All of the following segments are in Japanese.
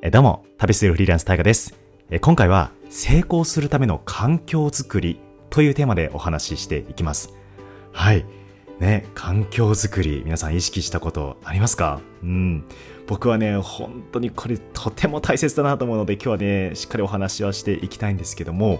えどうも、旅するフリーランス大河です。え今回は、成功するための環境づくりというテーマでお話ししていきます。はい。ね、環境づくり、皆さん意識したことありますか？うん。僕はね、本当にこれとても大切だなと思うので、今日はね、しっかりお話はしていきたいんですけども、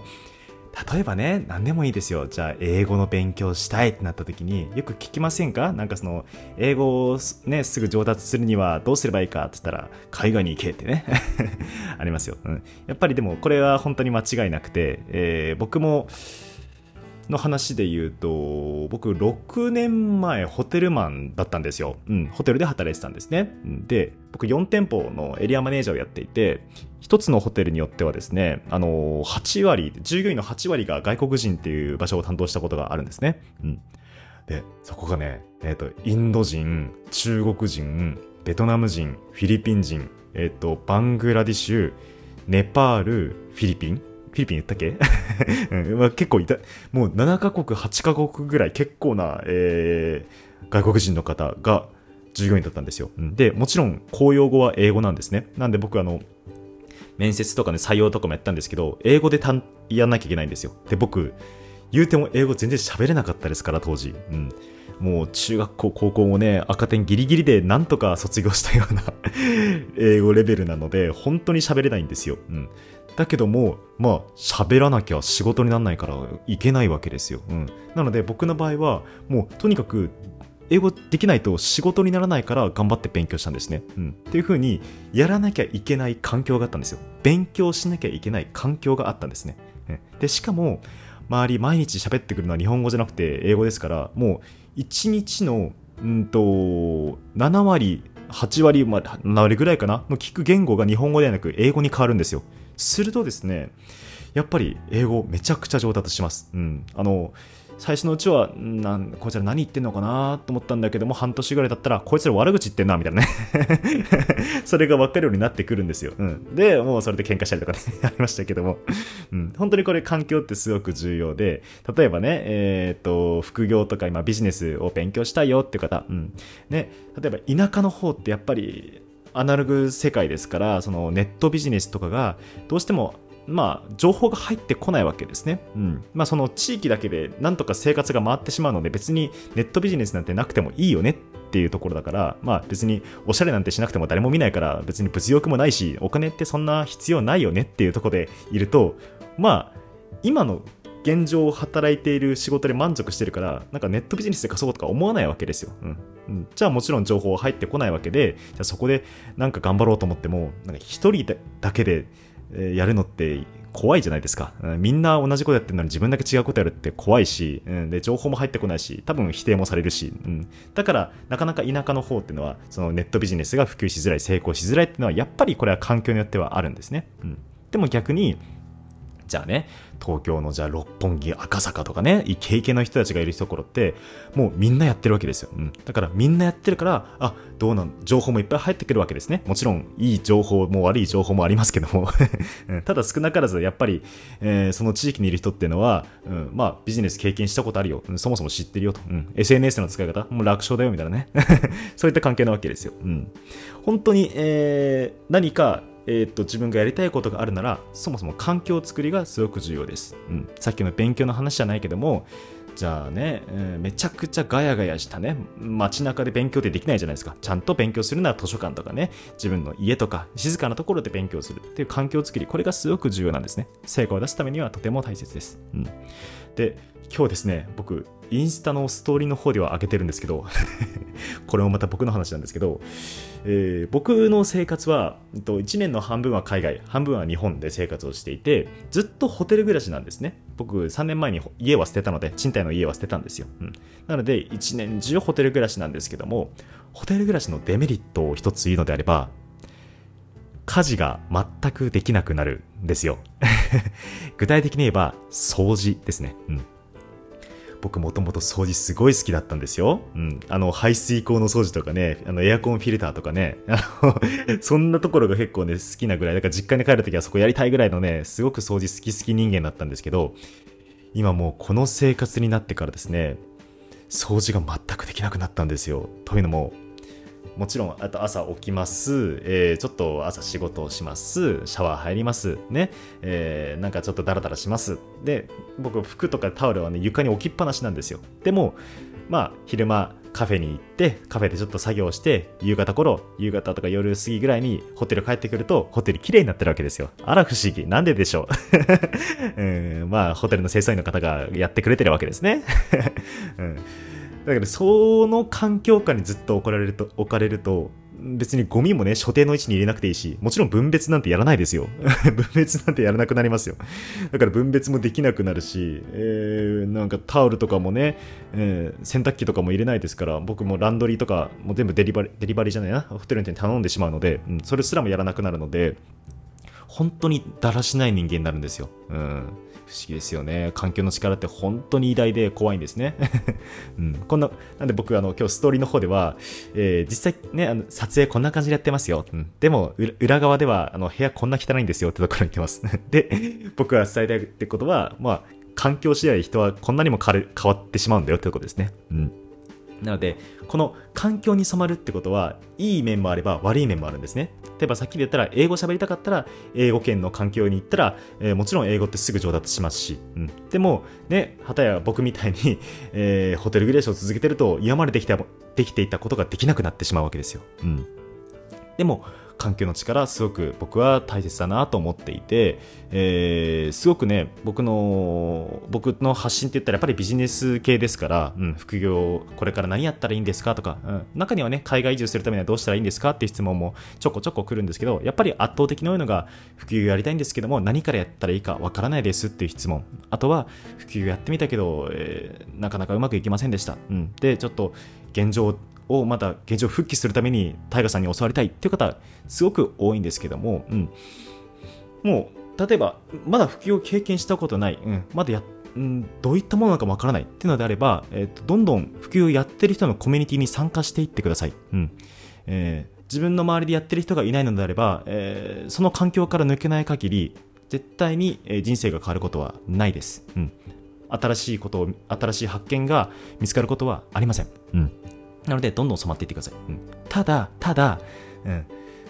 例えばね、何でもいいですよ。じゃあ、英語の勉強したいってなった時に、よく聞きませんか？なんかその、英語をね、すぐ上達するにはどうすればいいかって言ったら、海外に行けってね。ありますよ、うん。やっぱりでも、これは本当に間違いなくて、えー僕も、の話で言うと、僕6年前ホテルマンだったんですよ。うん、ホテルで働いてたんですね。で、僕4店舗のエリアマネージャーをやっていて、一つのホテルによってはですね、あの、8割、従業員の8割が外国人っていう場所を担当したことがあるんですね。うん。で、そこがね、えっ、と、インド人、中国人、ベトナム人、フィリピン人、えっ、と、バングラディッシュ、ネパール、フィリピンィリピン言ったっけ、うんまあ、結構いた、もう7カ国、8カ国ぐらい結構な、えー、外国人の方が従業員だったんですよ。で、もちろん公用語は英語なんですね。なんで僕あの、面接とかね、採用とかもやったんですけど、英語でたんやんなきゃいけないんですよ。で、僕、言うても英語全然喋れなかったですから、当時。うん。もう中学校、高校もね、赤点ギリギリでなんとか卒業したような 英語レベルなので、本当に喋れないんですよ。うん。だけども、まあ、喋らなきゃ仕事にならないからいけないわけですよ。うん。なので僕の場合は、もうとにかく英語できないと仕事にならないから頑張って勉強したんですね。うん。っていう風に、やらなきゃいけない環境があったんですよ。勉強しなきゃいけない環境があったんですね。で、しかも、周り毎日喋ってくるのは日本語じゃなくて英語ですから、もう1日の、うんと、7割、8割、まあ、7割ぐらいかな？の聞く言語が日本語ではなく英語に変わるんですよ。するとですね、やっぱり英語めちゃくちゃ上達します。うん。あの、最初のうちは、なんこいつら何言ってんのかなと思ったんだけども、半年ぐらいだったら、こいつら悪口言ってんな、みたいなね。それが分かるようになってくるんですよ。うん。で、もうそれで喧嘩したりとかね、ありましたけども。うん。本当にこれ環境ってすごく重要で、例えばね、えっ、と、副業とか今ビジネスを勉強したいよって方、うん。ね、例えば田舎の方ってやっぱり、アナログ世界ですから、そのネットビジネスとかが、どうしてもまあ、情報が入ってこないわけですね。うん。まあ、その地域だけでなんとか生活が回ってしまうので、別にネットビジネスなんてなくてもいいよねっていうところだから、まあ別におしゃれなんてしなくても誰も見ないから、別に物欲もないし、お金ってそんな必要ないよねっていうところでいると、まあ、今の現状を働いている仕事で満足してるから、なんかネットビジネスで稼ごうとか思わないわけですよ。うん。じゃあもちろん情報は入ってこないわけで、じゃあそこでなんか頑張ろうと思っても、なんか一人だけで、やるのって怖いじゃないですか、みんな同じことやってるのに自分だけ違うことやるって怖いし、うん。で情報も入ってこないし多分否定もされるし、うん。だからなかなか田舎の方っていうのはそのネットビジネスが普及しづらい成功しづらいっていうのはやっぱりこれは環境によってはあるんですね、うん、でも逆にじゃあね、東京のじゃあ六本木、赤坂とかね、イケイケの人たちがいるところって、もうみんなやってるわけですよ。うん。だからみんなやってるから、あ、どうなん、情報もいっぱい入ってくるわけですね。もちろん、いい情報も悪い情報もありますけども。ただ少なからず、やっぱり、えーその地域にいる人っていうのは、うん、まあ、ビジネス経験したことあるよ。そもそも知ってるよと。うん。SNS の使い方、もう楽勝だよ、みたいなね。そういった関係なわけですよ。うん。本当に、えー何か、えーっと自分がやりたいことがあるならそもそも環境作りがすごく重要です、うん、さっきの勉強の話じゃないけどもじゃあね、えーめちゃくちゃガヤガヤしたね。街中で勉強ってできないじゃないですか。ちゃんと勉強するなら図書館とかね。自分の家とか静かなところで勉強するっていう環境作りこれがすごく重要なんですね。成果を出すためにはとても大切です、うん、で今日ですね僕インスタのストーリーの方では上げてるんですけど これもまた僕の話なんですけど、えー僕の生活はえっと1年の半分は海外半分は日本で生活をしていてずっとホテル暮らしなんですね。僕3年前に家は捨てたので賃貸の家は捨てたんですよ、うん。なので1年中ホテル暮らしなんですけどもホテル暮らしのデメリットを一つ言うのであれば家事が全くできなくなるんですよ。具体的に言えば掃除ですね、うん。僕もともと掃除すごい好きだったんですよ。うん。あの、排水口の掃除とかね、あの、エアコンフィルターとかね、あの、そんなところが結構ね、好きなぐらい、だから実家に帰るときはそこやりたいぐらいのね、すごく掃除好き好き人間だったんですけど、今もうこの生活になってからですね、掃除が全くできなくなったんですよ。というのも、もちろん、あと朝起きます、えーちょっと朝仕事をします、シャワー入ります、ね、えーなんかちょっとダラダラします。で、僕、服とかタオルはね、床に置きっぱなしなんですよ。でも、まあ、昼間、カフェに行って、カフェでちょっと作業して、夕方頃、夕方とか夜過ぎぐらいにホテル帰ってくると、ホテル綺麗になってるわけですよ。あら不思議。なんででしょう。うん、まあ、ホテルの清掃員の方がやってくれてるわけですね。うんだけど、その環境下にずっと置かれると、置かれると、別にゴミもね、所定の位置に入れなくていいし、もちろん分別なんてやらないですよ。分別なんてやらなくなりますよ。だから分別もできなくなるし、えー、なんかタオルとかもね、えー洗濯機とかも入れないですから、僕もランドリーとかも全部デリバリー、デリバリーじゃないな、ホテルに頼んでしまうので、うん、それすらもやらなくなるので、本当にだらしない人間になるんですよ。うん。不思議ですよね。環境の力って本当に偉大で怖いんですね。うん。こんな、なんで僕、あの、今日ストーリーの方では、えー実際ね、あの、撮影こんな感じでやってますよ。うん。でも、裏側では、あの、部屋こんな汚いんですよってところに言ってます。で、僕が伝えたいってことは、まあ、環境次第人はこんなにも変わる変わってしまうんだよってことですね。うん。なので、この環境に染まるってことは、いい面もあれば悪い面もあるんですね。例えばさっきで言ったら、英語喋りたかったら、英語圏の環境に行ったら、えーもちろん英語ってすぐ上達しますし、うん、でも、ね、はたや僕みたいに、えーホテルグレーションを続けてると、今までできたできていたことができなくなってしまうわけですよ。うん、でも、環境の力すごく僕は大切だなと思っていて、えーすごくね僕の僕の発信って言ったらやっぱりビジネス系ですから、うん、副業これから何やったらいいんですかとか、うん、中にはね海外移住するためにはどうしたらいいんですかっていう質問もちょこちょこ来るんですけどやっぱり圧倒的に多いのが副業やりたいんですけども何からやったらいいかわからないですっていう質問。あとは副業やってみたけど、えーなかなかうまくいきませんでした、うん、でちょっと現状をまた現状復帰するためにタイガさんに教わりたいっていう方すごく多いんですけども、うん、もう例えばまだ復帰を経験したことない、うん、まだやうん、どういったものなのかわからないっていうのであれば、えーとどんどん普及をやってる人のコミュニティに参加していってください。うんえー自分の周りでやってる人がいないのであれば、えーその環境から抜けない限り絶対に人生が変わることはないです。うん、新しいことを新しい発見が見つかることはありません。うんなので、どんどん染まっていってください。うんただ、ただ、うん、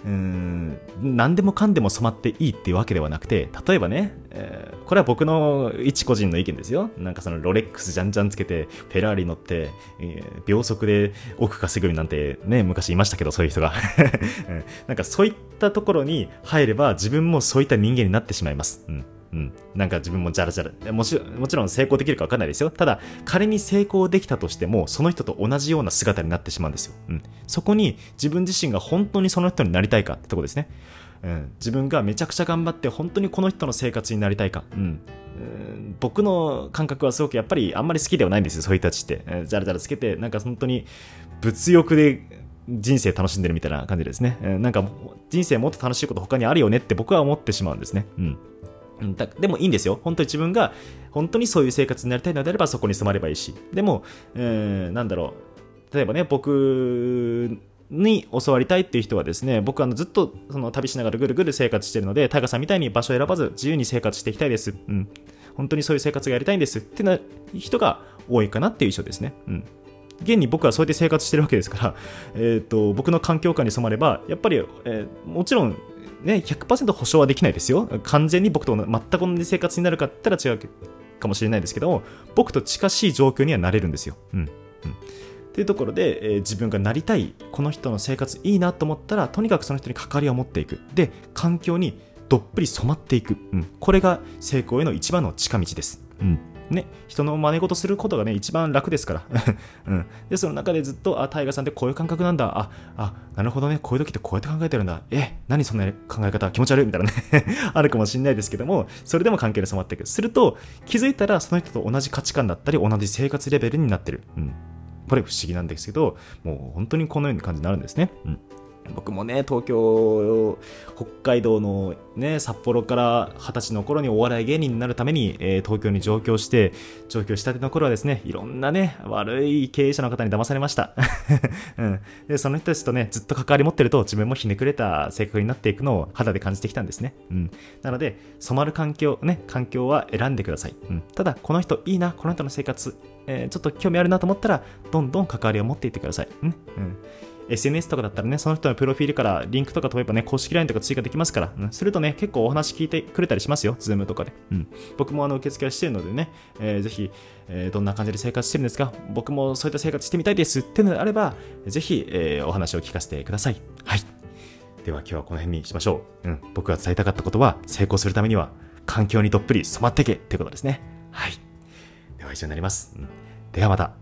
うーん、何でもかんでも染まっていいっていうわけではなくて、例えばね、えーこれは僕の一個人の意見ですよ。なんかそのロレックスじゃんじゃんつけて、フェラーリ乗って、えー秒速で億稼ぐなんてね、昔いましたけど、そういう人が。うんなんかそういったところに入れば、自分もそういった人間になってしまいます。うんうん、なんか自分もジャラジャラ。もちろんもちろん成功できるか分かんないですよ。ただ仮に成功できたとしてもその人と同じような姿になってしまうんですよ、うん、そこに自分自身が本当にその人になりたいかってとこですね、うん、自分がめちゃくちゃ頑張って本当にこの人の生活になりたいか、うん。僕の感覚はすごくやっぱりあんまり好きではないんですよそういう人たちって、えージャラジャラつけてなんか本当に物欲で人生楽しんでるみたいな感じですね、えーなんか人生もっと楽しいこと他にあるよねって僕は思ってしまうんですね。うん。だでもいいんですよ。本当に自分が本当にそういう生活になりたいのであればそこに住まればいいし。でも、えーなんだろう。例えばね、僕に教わりたいっていう人はですね、僕はあのずっとその旅しながらぐるぐる生活してるので、タイガさんみたいに場所を選ばず自由に生活していきたいです。うん。本当にそういう生活がやりたいんですってな人が多いかなっていう印象ですね。うん。現に僕はそうやって生活してるわけですから、えー、と僕の環境下に染まれば、やっぱり、えーもちろん、ね、100%保証はできないですよ。完全に僕と全く同じ生活になるかって言ったら違うかもしれないですけども、僕と近しい状況にはなれるんですよ。うん。うん。っていうところで、えー自分がなりたい、この人の生活いいなと思ったら、とにかくその人に関わりを持っていく。で、環境にどっぷり染まっていく。うん。これが成功への一番の近道です。うん。ね、人の真似事することがね、一番楽ですから。うん。で、その中でずっと、あ、タイガさんってこういう感覚なんだ。あ、あ、なるほどね、こういう時ってこうやって考えてるんだ。え、何そんな考え方？気持ち悪い？みたいなね、あるかもしれないですけども、それでも関係に染まっていく。すると、気づいたらその人と同じ価値観だったり、同じ生活レベルになってる。うん。これ不思議なんですけど、もう本当にこのような感じになるんですね。うん。僕もね、東京、北海道のね、札幌から二十歳の頃にお笑い芸人になるために、えー東京に上京して、上京したての頃はですね、いろんなね、悪い経営者の方に騙されました。うん、で、その人たちとね、ずっと関わり持ってると、自分もひねくれた性格になっていくのを肌で感じてきたんですね。うん。なので、染まる環境、ね、環境は選んでください。うん。ただ、この人いいな、この人の生活、えーちょっと興味あるなと思ったら、どんどん関わりを持っていってください。うん。うん SNS とかだったらね、その人のプロフィールからリンクとか飛べばね、公式 LINE とか追加できますから、うん、するとね、結構お話聞いてくれたりしますよ、ズームとかで。うん。僕もあの、受付はしてるのでね、えー、ぜひ、えー、どんな感じで生活してるんですか僕もそういった生活してみたいですっていうのであれば、ぜひ、えー、お話を聞かせてください。はい。では今日はこの辺にしましょう。うん。僕が伝えたかったことは、成功するためには、環境にどっぷり染まってけってことですね。はい。では以上になります。うん、ではまた、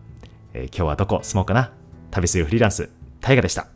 えー、今日はどこ住もうかな旅するフリーランス、大河でした。